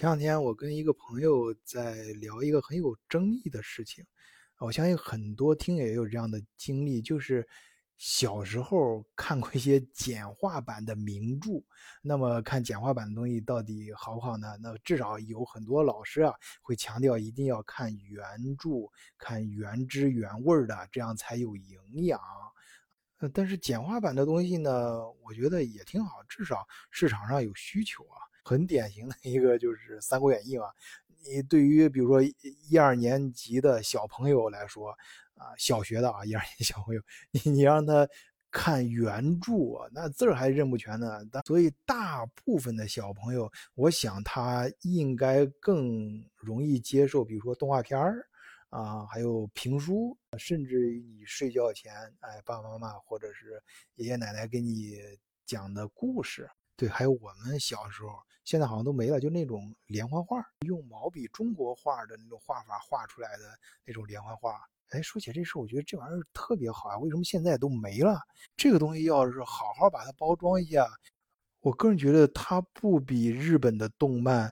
前两天我跟一个朋友在聊一个很有争议的事情，我相信很多听友也有这样的经历，就是小时候看过一些简化版的名著，那么看简化版的东西到底好不好呢？那至少有很多老师啊会强调一定要看原著，看原汁原味的，这样才有营养。呃，但是简化版的东西呢，我觉得也挺好，至少市场上有需求啊。很典型的一个就是《三国演义》嘛，你对于比如说一二年级的小朋友来说，啊，小学的啊一二年级小朋友，你你让他看原著，那字儿还认不全呢。所以大部分的小朋友，我想他应该更容易接受，比如说动画片儿啊，还有评书，甚至于你睡觉前，哎，爸爸妈妈或者是爷爷奶奶给你讲的故事。对，还有我们小时候，现在好像都没了，就那种连环画，用毛笔中国画的那种画法画出来的那种连环画。哎，说起这事，我觉得这玩意儿特别好啊，为什么现在都没了？这个东西要是好好把它包装一下，我个人觉得它不比日本的动漫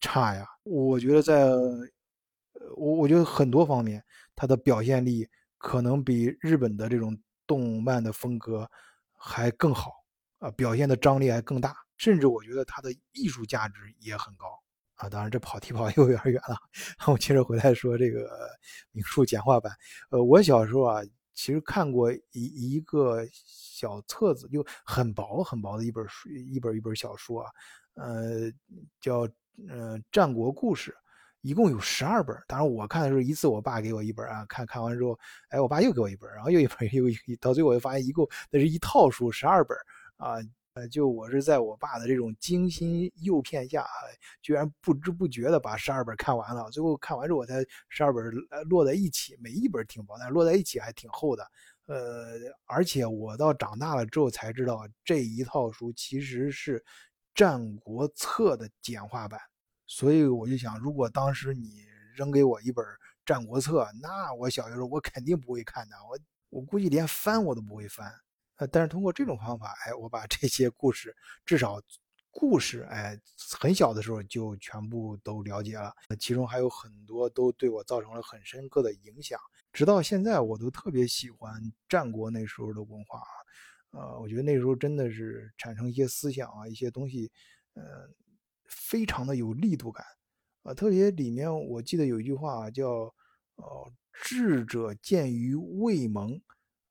差呀。我觉得在，呃我我觉得很多方面，它的表现力可能比日本的这种动漫的风格还更好。啊，表现的张力还更大，甚至我觉得它的艺术价值也很高啊。当然，这跑题跑又有点远了，我接着回来说这个名著简化版。呃，我小时候啊，其实看过一一个小册子，就很薄很薄的一本书，一本一本小说啊，呃，叫呃《战国故事》，一共有十二本。当然，我看的时候一次，我爸给我一本啊，看看完之后，哎，我爸又给我一本，然后又一本又一，到最后我就发现一共那是一套书，十二本。啊，呃，就我是在我爸的这种精心诱骗下，居然不知不觉的把十二本看完了。最后看完之后，我才十二本摞在一起，每一本挺薄，但摞在一起还挺厚的。呃，而且我到长大了之后才知道，这一套书其实是《战国策》的简化版。所以我就想，如果当时你扔给我一本《战国策》，那我小学时候我肯定不会看的，我我估计连翻我都不会翻。呃，但是通过这种方法，哎，我把这些故事，至少故事，哎，很小的时候就全部都了解了。其中还有很多都对我造成了很深刻的影响，直到现在我都特别喜欢战国那时候的文化。呃，我觉得那时候真的是产生一些思想啊，一些东西，呃，非常的有力度感。啊，特别里面我记得有一句话叫，呃，智者见于未萌。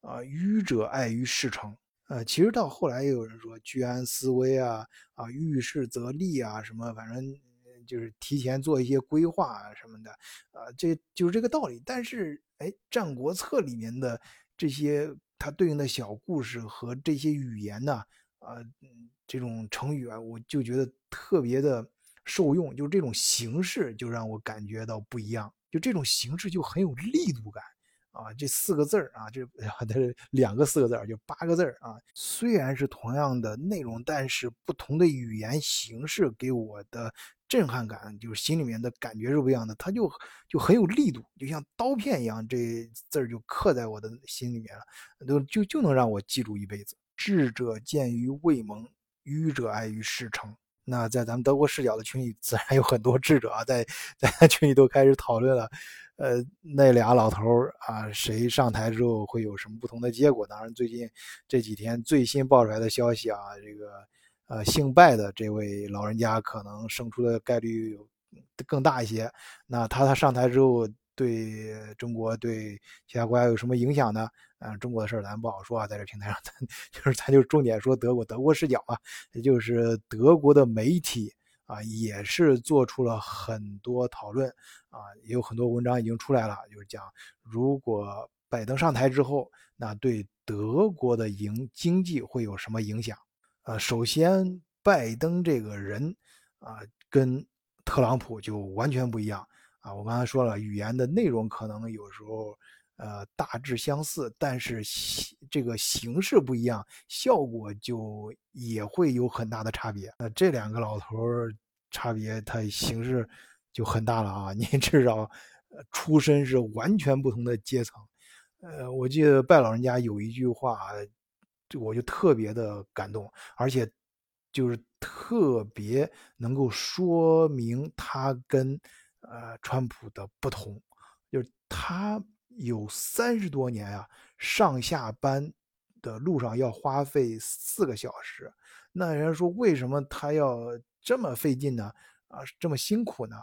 啊，愚者爱于事成。呃，其实到后来也有人说居安思危啊，啊，遇事则立啊，什么反正就是提前做一些规划啊什么的，啊，这就是这个道理。但是，哎，《战国策》里面的这些它对应的小故事和这些语言呢，啊，这种成语啊，我就觉得特别的受用。就这种形式就让我感觉到不一样，就这种形式就很有力度感。啊，这四个字儿啊，这它是两个四个字儿，就八个字儿啊。虽然是同样的内容，但是不同的语言形式给我的震撼感，就是心里面的感觉是不一样的。它就就很有力度，就像刀片一样，这字儿就刻在我的心里面了，都就就能让我记住一辈子。智者见于未萌，愚者爱于事成。那在咱们德国视角的群里，自然有很多智者啊，在在群里都开始讨论了。呃，那俩老头啊，谁上台之后会有什么不同的结果？当然，最近这几天最新爆出来的消息啊，这个呃姓拜的这位老人家可能胜出的概率更大一些。那他他上台之后，对中国对其他国家有什么影响呢？嗯，中国的事儿咱不好说啊，在这平台上，咱 就是咱就重点说德国德国视角嘛，也就是德国的媒体。啊，也是做出了很多讨论啊，也有很多文章已经出来了，就是讲如果拜登上台之后，那对德国的营经济会有什么影响？呃，首先拜登这个人啊，跟特朗普就完全不一样啊。我刚才说了，语言的内容可能有时候。呃，大致相似，但是这个形式不一样，效果就也会有很大的差别。那这两个老头儿差别，它形式就很大了啊！你 至少出身是完全不同的阶层。呃，我记得拜老人家有一句话，我就特别的感动，而且就是特别能够说明他跟呃川普的不同，就是他有三十多年啊，上下班的路上要花费四个小时。那人家说为什么他要这么费劲呢？啊，这么辛苦呢？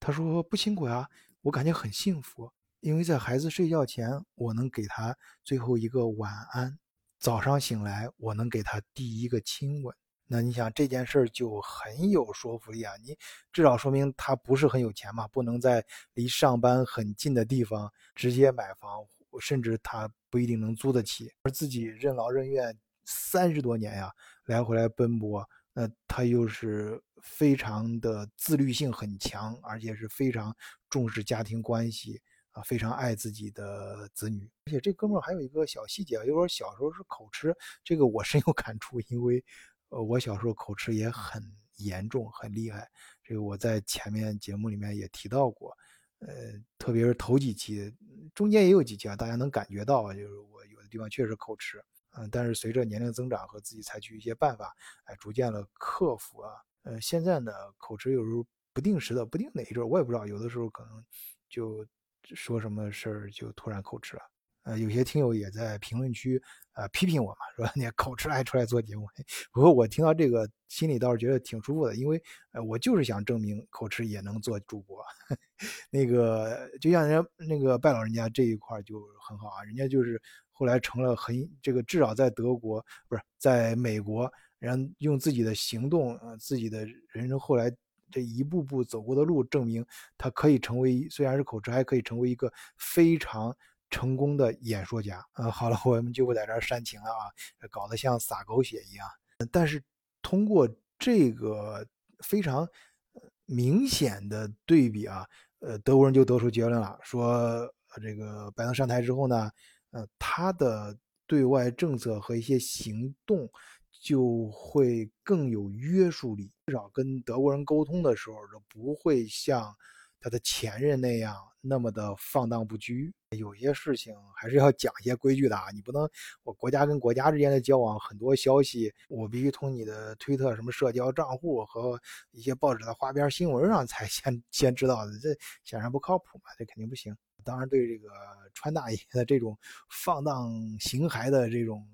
他说不辛苦呀，我感觉很幸福，因为在孩子睡觉前，我能给他最后一个晚安。早上醒来，我能给他第一个亲吻。那你想这件事儿就很有说服力啊！你至少说明他不是很有钱嘛，不能在离上班很近的地方直接买房，甚至他不一定能租得起。而自己任劳任怨三十多年呀，来回来奔波，那他又是非常的自律性很强，而且是非常重视家庭关系。啊，非常爱自己的子女，而且这哥们儿还有一个小细节，就是小时候是口吃，这个我深有感触，因为，呃，我小时候口吃也很严重，很厉害。这个我在前面节目里面也提到过，呃，特别是头几期，中间也有几期啊，大家能感觉到，就是我有的地方确实口吃，嗯，但是随着年龄增长和自己采取一些办法，哎，逐渐的克服啊，呃，现在呢，口吃有时候不定时的，不定哪一阵，我也不知道，有的时候可能就。说什么事儿就突然口吃了，呃，有些听友也在评论区呃批评我嘛，说你口吃还出来做节目。不过我听到这个心里倒是觉得挺舒服的，因为呃我就是想证明口吃也能做主播。那个就像人家那个拜老人家这一块就很好啊，人家就是后来成了很这个至少在德国不是在美国，人用自己的行动呃自己的人生后来。这一步步走过的路，证明他可以成为，虽然是口吃，还可以成为一个非常成功的演说家。呃，好了，我们就不在这儿煽情了啊，搞得像撒狗血一样。但是通过这个非常明显的对比啊，呃，德国人就得出结论了，说这个拜登上台之后呢，呃，他的对外政策和一些行动。就会更有约束力，至少跟德国人沟通的时候，就不会像他的前任那样那么的放荡不拘。有些事情还是要讲一些规矩的啊，你不能我国家跟国家之间的交往，很多消息我必须从你的推特、什么社交账户和一些报纸的花边新闻上才先 先知道的，这显然不靠谱嘛，这肯定不行。当然，对这个川大爷的这种放荡形骸的这种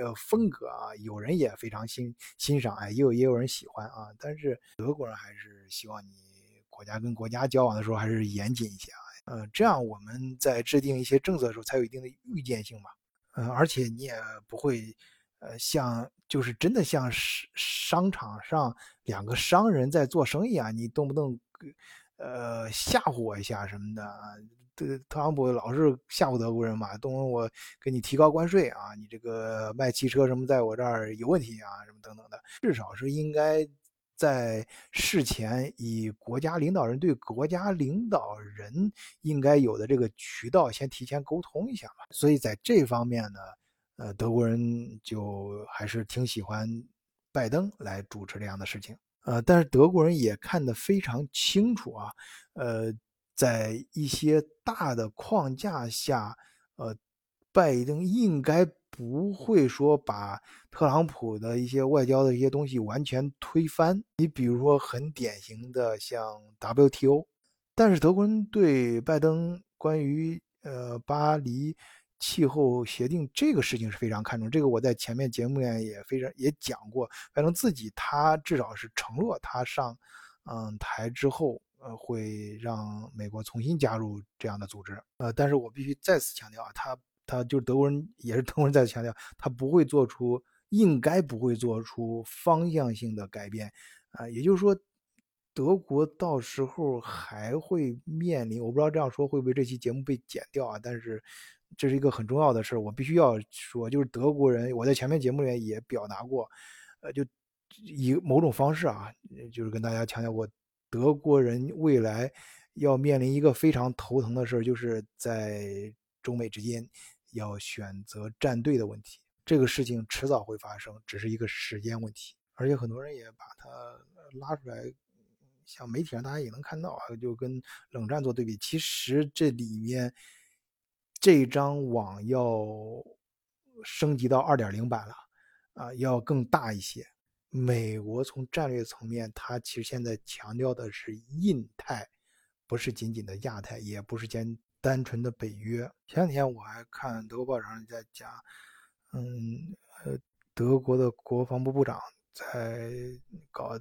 呃风格啊，有人也非常欣欣赏，哎，也有也有人喜欢啊。但是德国人还是希望你国家跟国家交往的时候还是严谨一些啊，呃，这样我们在制定一些政策的时候才有一定的预见性嘛，嗯，而且你也不会呃像就是真的像商商场上两个商人在做生意啊，你动不动呃吓唬我一下什么的啊啊。这特朗普老是吓唬德国人嘛，动不动我给你提高关税啊，你这个卖汽车什么在我这儿有问题啊，什么等等的，至少是应该在事前以国家领导人对国家领导人应该有的这个渠道先提前沟通一下嘛。所以在这方面呢，呃，德国人就还是挺喜欢拜登来主持这样的事情，呃，但是德国人也看得非常清楚啊，呃。在一些大的框架下，呃，拜登应该不会说把特朗普的一些外交的一些东西完全推翻。你比如说很典型的像 WTO，但是德国人对拜登关于呃巴黎气候协定这个事情是非常看重。这个我在前面节目里面也非常也讲过，拜登自己他至少是承诺他上嗯台之后。呃，会让美国重新加入这样的组织，呃，但是我必须再次强调啊，他他就是德国人，也是德国人再次强调，他不会做出，应该不会做出方向性的改变，啊，也就是说，德国到时候还会面临，我不知道这样说会不会这期节目被剪掉啊，但是这是一个很重要的事儿，我必须要说，就是德国人，我在前面节目里面也表达过，呃，就以某种方式啊，就是跟大家强调过。德国人未来要面临一个非常头疼的事儿，就是在中美之间要选择站队的问题。这个事情迟早会发生，只是一个时间问题。而且很多人也把它拉出来，像媒体上大家也能看到啊，就跟冷战做对比。其实这里面这张网要升级到二点零版了，啊，要更大一些。美国从战略层面，它其实现在强调的是印太，不是仅仅的亚太，也不是简单纯的北约。前两天我还看德国报上在讲，嗯，呃，德国的国防部部长在搞，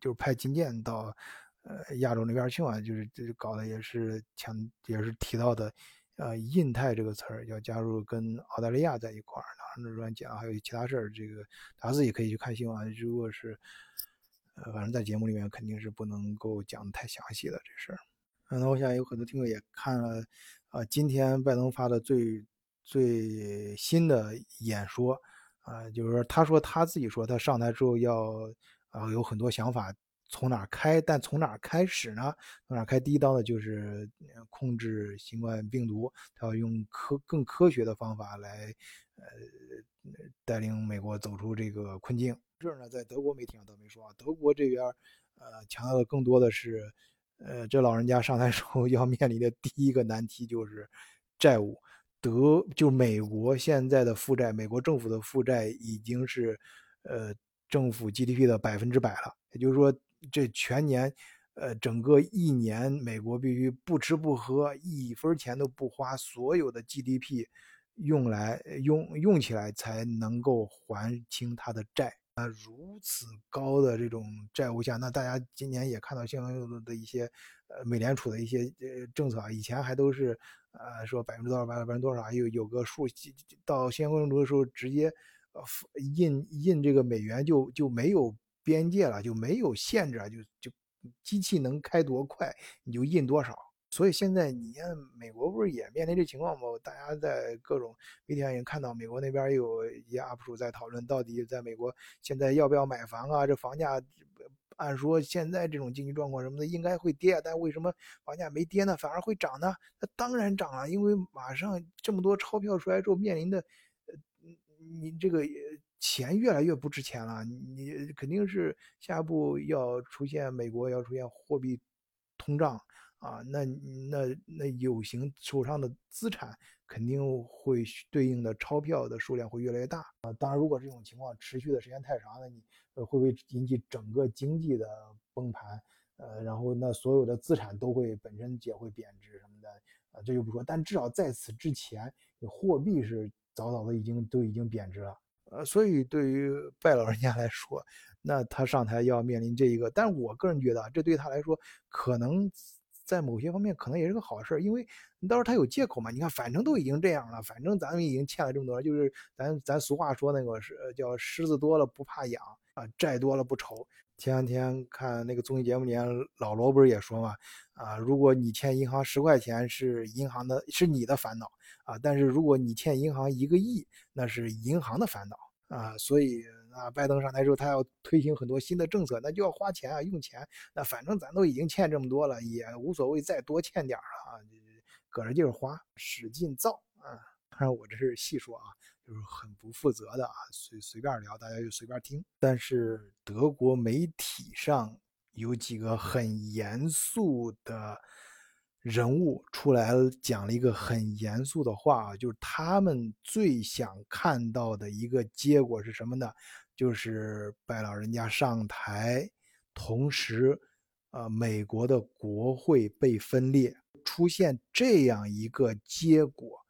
就是派军舰到呃亚洲那边去嘛，就是这搞的也是强，也是提到的。呃，印太这个词儿要加入跟澳大利亚在一块儿，然后乱讲，还有其他事儿，这个大家自己可以去看新闻。如果是，呃，反正在节目里面肯定是不能够讲太详细的这事儿。那我想有很多听众也看了，啊，今天拜登发的最最新的演说，啊，就是说他说他自己说他上台之后要，啊，有很多想法。从哪开？但从哪开始呢？从哪开第一刀呢就是控制新冠病毒，他要用科更科学的方法来，呃，带领美国走出这个困境。这儿呢，在德国媒体上倒没说啊，德国这边，呃，强调的更多的是，呃，这老人家上台之后要面临的第一个难题就是债务。德就美国现在的负债，美国政府的负债已经是，呃，政府 GDP 的百分之百了，也就是说。这全年，呃，整个一年，美国必须不吃不喝，一分钱都不花，所有的 GDP 用来用用起来才能够还清他的债。啊，如此高的这种债务下，那大家今年也看到相应的一些，呃，美联储的一些呃政策啊，以前还都是，呃，说百分之多少百分之多少，有有个数，到相关政策的时候，直接，印印这个美元就就没有。边界了就没有限制啊，就就机器能开多快你就印多少。所以现在你看美国不是也面临这情况吗？大家在各种媒体上也看到，美国那边有一些 UP 主在讨论，到底在美国现在要不要买房啊？这房价按说现在这种经济状况什么的应该会跌，但为什么房价没跌呢？反而会涨呢？那当然涨了，因为马上这么多钞票出来之后面临的，呃，你这个。钱越来越不值钱了，你肯定是下一步要出现美国要出现货币通胀啊，那那那有形手上的资产肯定会对应的钞票的数量会越来越大啊。当然，如果这种情况持续的时间太长，那你呃会不会引起整个经济的崩盘？呃，然后那所有的资产都会本身也会贬值什么的啊，这就不说。但至少在此之前，货币是早早的已经都已经贬值了。呃，所以对于拜老人家来说，那他上台要面临这一个，但是我个人觉得，这对他来说，可能在某些方面可能也是个好事，因为到时候他有借口嘛。你看，反正都已经这样了，反正咱们已经欠了这么多，就是咱咱俗话说那个是叫狮子多了不怕痒啊，债多了不愁。前两天看那个综艺节目里，老罗不是也说嘛，啊，如果你欠银行十块钱是银行的，是你的烦恼。啊，但是如果你欠银行一个亿，那是银行的烦恼啊。所以啊，拜登上台之后，他要推行很多新的政策，那就要花钱啊，用钱。那反正咱都已经欠这么多了，也无所谓再多欠点了啊，搁着劲儿花，使劲造啊。当然我这是细说啊，就是很不负责的啊，随随便聊，大家就随便听。但是德国媒体上有几个很严肃的。人物出来讲了一个很严肃的话啊，就是他们最想看到的一个结果是什么呢？就是拜老人家上台，同时，呃，美国的国会被分裂，出现这样一个结果，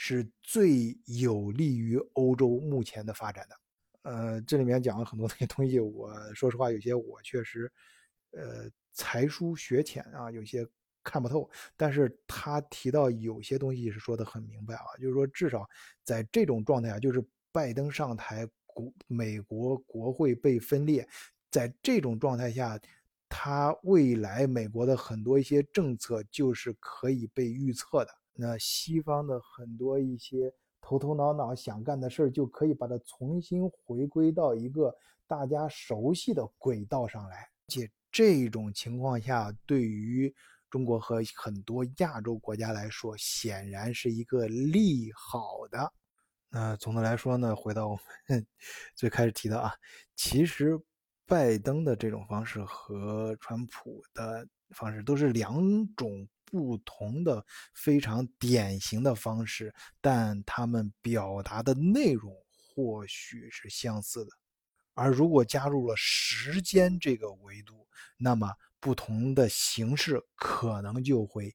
是最有利于欧洲目前的发展的。呃，这里面讲了很多那些东西，我说实话，有些我确实，呃，才疏学浅啊，有些。看不透，但是他提到有些东西是说的很明白啊，就是说至少在这种状态下，就是拜登上台，国美国国会被分裂，在这种状态下，他未来美国的很多一些政策就是可以被预测的。那西方的很多一些头头脑脑想干的事儿，就可以把它重新回归到一个大家熟悉的轨道上来。且这种情况下，对于中国和很多亚洲国家来说，显然是一个利好的。那总的来说呢，回到我们 最开始提到啊，其实拜登的这种方式和川普的方式都是两种不同的、非常典型的方式，但他们表达的内容或许是相似的。而如果加入了时间这个维度，那么不同的形式可能就会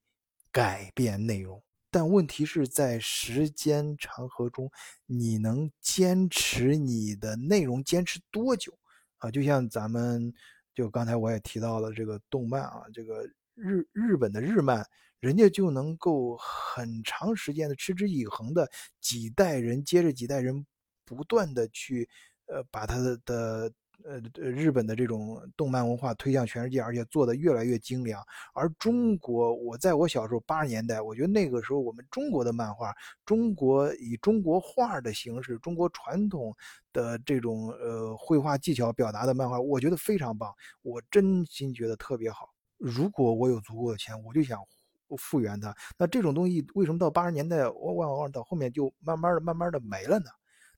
改变内容。但问题是在时间长河中，你能坚持你的内容坚持多久啊？就像咱们就刚才我也提到了这个动漫啊，这个日日本的日漫，人家就能够很长时间的持之以恒的几代人接着几代人不断的去呃把他的的。呃日本的这种动漫文化推向全世界，而且做的越来越精良。而中国，我在我小时候八十年代，我觉得那个时候我们中国的漫画，中国以中国画的形式，中国传统的这种呃绘画技巧表达的漫画，我觉得非常棒，我真心觉得特别好。如果我有足够的钱，我就想复原它。那这种东西为什么到八十年代，往往往到后面就慢慢的、慢慢的没了呢？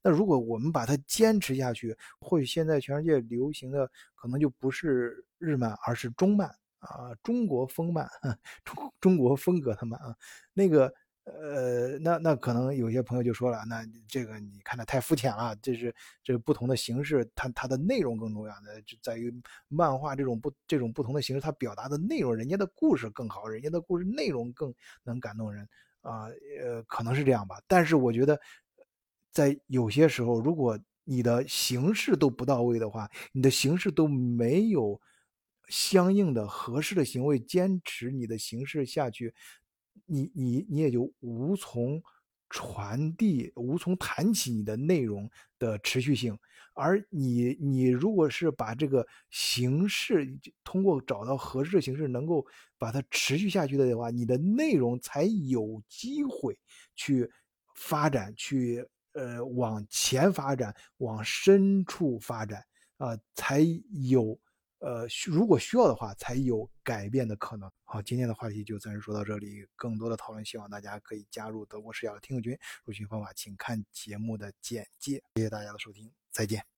那如果我们把它坚持下去，或许现在全世界流行的可能就不是日漫，而是中漫啊，中国风漫，中中国风格的漫啊。那个呃，那那可能有些朋友就说了，那这个你看的太肤浅了，这是这不同的形式，它它的内容更重要的就在于漫画这种不这种不同的形式，它表达的内容，人家的故事更好，人家的故事内容更能感动人啊，呃，可能是这样吧。但是我觉得。在有些时候，如果你的形式都不到位的话，你的形式都没有相应的合适的行为坚持你的形式下去，你你你也就无从传递，无从谈起你的内容的持续性。而你你如果是把这个形式通过找到合适的形式，能够把它持续下去的话，你的内容才有机会去发展去。呃，往前发展，往深处发展啊，才有呃，如果需要的话，才有改变的可能。好，今天的话题就暂时说到这里，更多的讨论，希望大家可以加入德国视角的听友群。入群方法，请看节目的简介。谢谢大家的收听，再见。